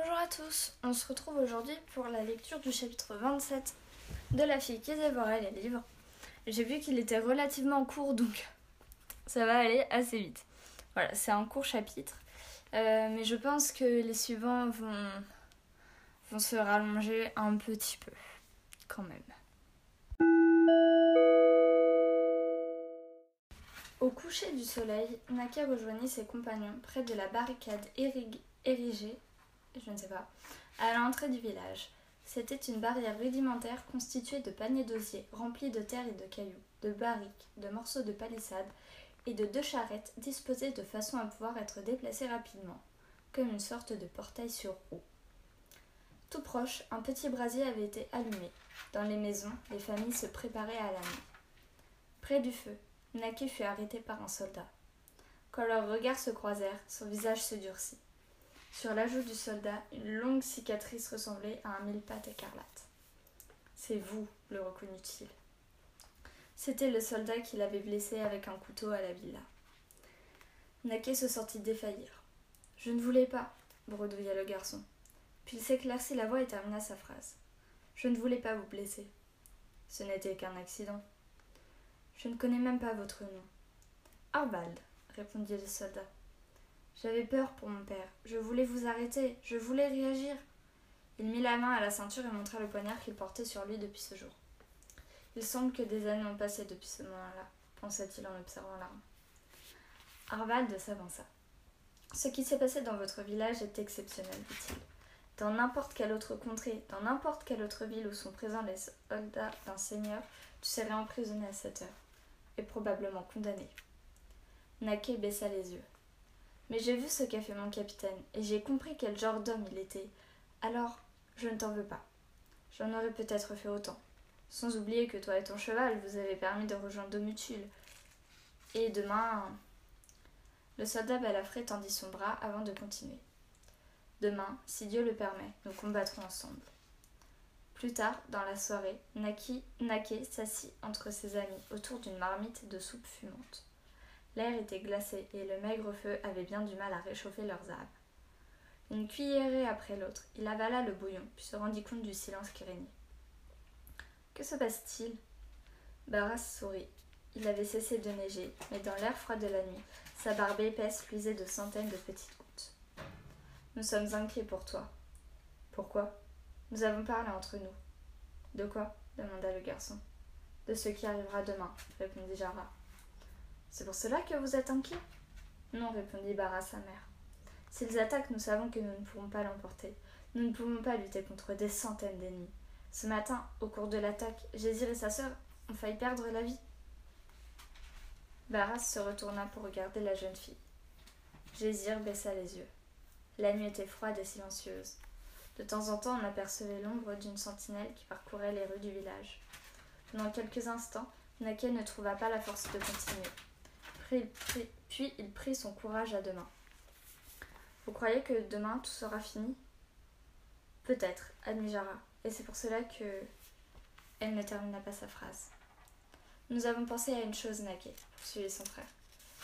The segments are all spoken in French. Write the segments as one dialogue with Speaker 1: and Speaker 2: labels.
Speaker 1: Bonjour à tous, on se retrouve aujourd'hui pour la lecture du chapitre 27 de La fille qui dévorait les livres. J'ai vu qu'il était relativement court donc ça va aller assez vite. Voilà, c'est un court chapitre, euh, mais je pense que les suivants vont, vont se rallonger un petit peu quand même. Au coucher du soleil, Naka rejoignit ses compagnons près de la barricade érigée, je ne sais pas, à l'entrée du village. C'était une barrière rudimentaire constituée de paniers d'osier remplis de terre et de cailloux, de barriques, de morceaux de palissade et de deux charrettes disposées de façon à pouvoir être déplacées rapidement, comme une sorte de portail sur roue. Tout proche, un petit brasier avait été allumé. Dans les maisons, les familles se préparaient à la nuit. Près du feu, Nake fut arrêté par un soldat. Quand leurs regards se croisèrent, son visage se durcit. Sur la joue du soldat, une longue cicatrice ressemblait à un mille-pattes écarlate. C'est vous, le reconnut-il. C'était le soldat qui l'avait blessé avec un couteau à la villa. Nake se sentit défaillir. Je ne voulais pas, bredouilla le garçon. Puis il s'éclaircit la voix et termina sa phrase. Je ne voulais pas vous blesser. Ce n'était qu'un accident. Je ne connais même pas votre nom. Arvald, répondit le soldat. J'avais peur pour mon père. Je voulais vous arrêter. Je voulais réagir. Il mit la main à la ceinture et montra le poignard qu'il portait sur lui depuis ce jour. Il semble que des années ont passé depuis ce moment-là, pensa-t-il en observant l'arme. Arvald s'avança. Ce qui s'est passé dans votre village est exceptionnel, dit-il. Dans n'importe quelle autre contrée, dans n'importe quelle autre ville où sont présents les soldats d'un seigneur, tu serais emprisonné à cette heure et probablement condamné. Nake baissa les yeux. Mais j'ai vu ce qu'a fait mon capitaine, et j'ai compris quel genre d'homme il était. Alors, je ne t'en veux pas. J'en aurais peut-être fait autant. Sans oublier que toi et ton cheval vous avez permis de rejoindre Domutule. Et demain. Le soldat balafré tendit son bras avant de continuer. Demain, si Dieu le permet, nous combattrons ensemble. Plus tard, dans la soirée, Naki, Nake s'assit entre ses amis autour d'une marmite de soupe fumante. L'air était glacé et le maigre feu avait bien du mal à réchauffer leurs âmes. Une cuillerée après l'autre, il avala le bouillon, puis se rendit compte du silence qui régnait. Que se passe-t-il? Barras sourit. Il avait cessé de neiger, mais dans l'air froid de la nuit, sa barbe épaisse luisait de centaines de petites gouttes. Nous sommes inquiets pour toi. Pourquoi nous avons parlé entre nous. De quoi? demanda le garçon. De ce qui arrivera demain, répondit Jara. C'est pour cela que vous êtes inquiet? Non, répondit Barra sa mère. S'ils attaquent, nous savons que nous ne pourrons pas l'emporter. Nous ne pouvons pas lutter contre des centaines d'ennemis. Ce matin, au cours de l'attaque, Jésir et sa sœur ont failli perdre la vie. Barras se retourna pour regarder la jeune fille. Jésir baissa les yeux. La nuit était froide et silencieuse. De temps en temps, on apercevait l'ombre d'une sentinelle qui parcourait les rues du village. Pendant quelques instants, Naquet ne trouva pas la force de continuer. Puis il, prit, son courage à deux mains. Vous croyez que demain tout sera fini? Peut-être, admit Jara, et c'est pour cela que. Elle ne termina pas sa phrase. Nous avons pensé à une chose, Naquet, poursuivit son frère.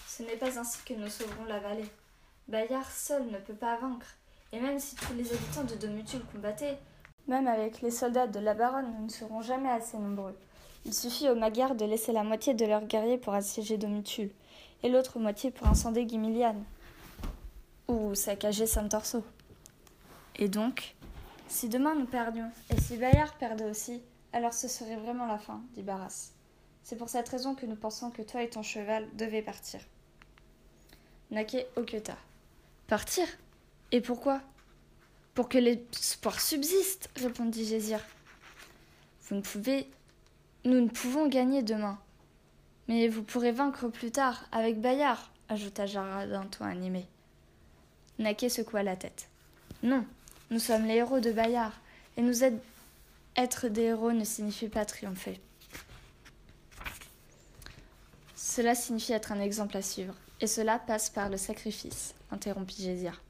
Speaker 1: Ce n'est pas ainsi que nous sauverons la vallée. Bayard seul ne peut pas vaincre. Et même si tous les habitants de Domutul combattaient, même avec les soldats de la baronne, nous ne serons jamais assez nombreux. Il suffit aux Magyars de laisser la moitié de leurs guerriers pour assiéger Domutul, et l'autre moitié pour incender Guimilian, ou saccager Santorso. Et donc, si demain nous perdions, et si Bayard perdait aussi, alors ce serait vraiment la fin, dit Barras. C'est pour cette raison que nous pensons que toi et ton cheval devaient partir. Nake hoqueta. Partir? Et pourquoi? Pour que l'espoir subsiste, répondit Gésir. Vous ne pouvez. Nous ne pouvons gagner demain. Mais vous pourrez vaincre plus tard, avec Bayard, ajouta Jara d'un ton animé. Naquet secoua la tête. Non, nous sommes les héros de Bayard, et nous être des héros ne signifie pas triompher. Cela signifie être un exemple à suivre, et cela passe par le sacrifice, interrompit Gésir.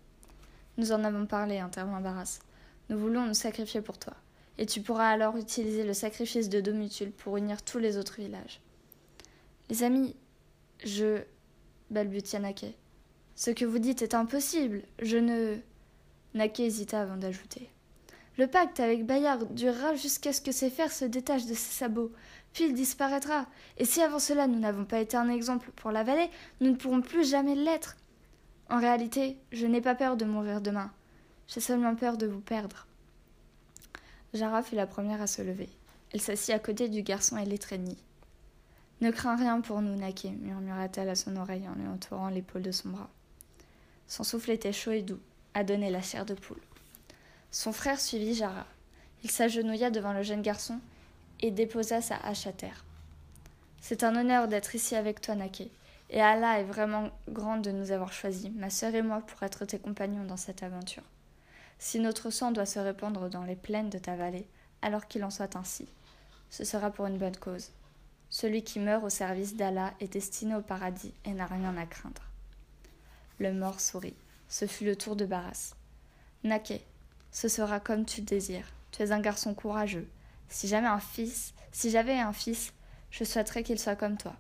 Speaker 1: Nous en avons parlé, intervint Barras. Nous voulons nous sacrifier pour toi. Et tu pourras alors utiliser le sacrifice de Domutul pour unir tous les autres villages. Les amis, je. balbutia Naquet. Ce que vous dites est impossible. Je ne. Nake hésita avant d'ajouter. Le pacte avec Bayard durera jusqu'à ce que ses fers se détachent de ses sabots, puis il disparaîtra. Et si avant cela nous n'avons pas été un exemple pour la vallée, nous ne pourrons plus jamais l'être. En réalité, je n'ai pas peur de mourir demain. J'ai seulement peur de vous perdre. Jara fut la première à se lever. Elle s'assit à côté du garçon et l'étreignit. Ne crains rien pour nous, Nake, murmura-t-elle à son oreille en lui entourant l'épaule de son bras. Son souffle était chaud et doux, à donner la chair de poule. Son frère suivit Jara. Il s'agenouilla devant le jeune garçon et déposa sa hache à terre. C'est un honneur d'être ici avec toi, Nake, et Allah est vraiment grand de nous avoir choisis, ma sœur et moi, pour être tes compagnons dans cette aventure. Si notre sang doit se répandre dans les plaines de ta vallée, alors qu'il en soit ainsi, ce sera pour une bonne cause. Celui qui meurt au service d'Allah est destiné au paradis et n'a rien à craindre. Le mort sourit. Ce fut le tour de Barras. Nake, ce sera comme tu le désires. Tu es un garçon courageux. Si jamais un fils, si j'avais un fils, je souhaiterais qu'il soit comme toi.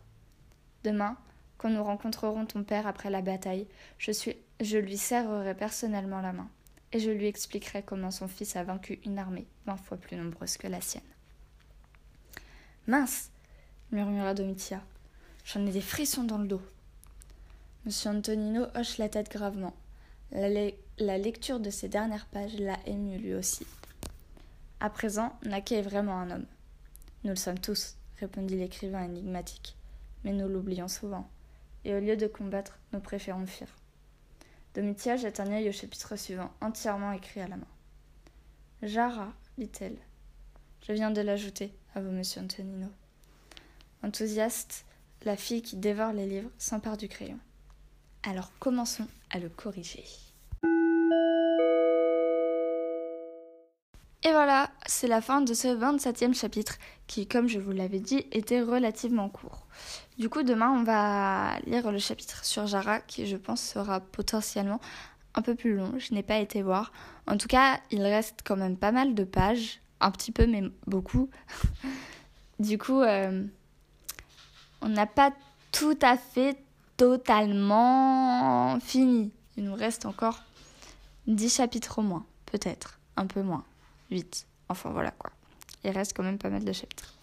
Speaker 1: Demain, quand nous rencontrerons ton père après la bataille, je, je lui serrerai personnellement la main, et je lui expliquerai comment son fils a vaincu une armée vingt fois plus nombreuse que la sienne. Mince murmura Domitia. J'en ai des frissons dans le dos. Monsieur Antonino hoche la tête gravement. La, lecture de ces dernières pages l'a ému lui aussi. À présent, Nake est vraiment un homme. Nous le sommes tous, répondit l'écrivain énigmatique. Mais nous l'oublions souvent. Et au lieu de combattre, nous préférons fuir. Domitia jette un œil au chapitre suivant, entièrement écrit à la main. Jara, dit-elle. Je viens de l'ajouter, à vous, monsieur Antonino. Enthousiaste, la fille qui dévore les livres s'empare du crayon. Alors commençons à le corriger. Et voilà, c'est la fin de ce 27e chapitre qui, comme je vous l'avais dit, était relativement court. Du coup, demain, on va lire le chapitre sur Jara qui, je pense, sera potentiellement un peu plus long. Je n'ai pas été voir. En tout cas, il reste quand même pas mal de pages. Un petit peu, mais beaucoup. du coup, euh, on n'a pas tout à fait totalement fini. Il nous reste encore 10 chapitres au moins, peut-être, un peu moins. 8. Enfin voilà quoi. Il reste quand même pas mal de chapitres.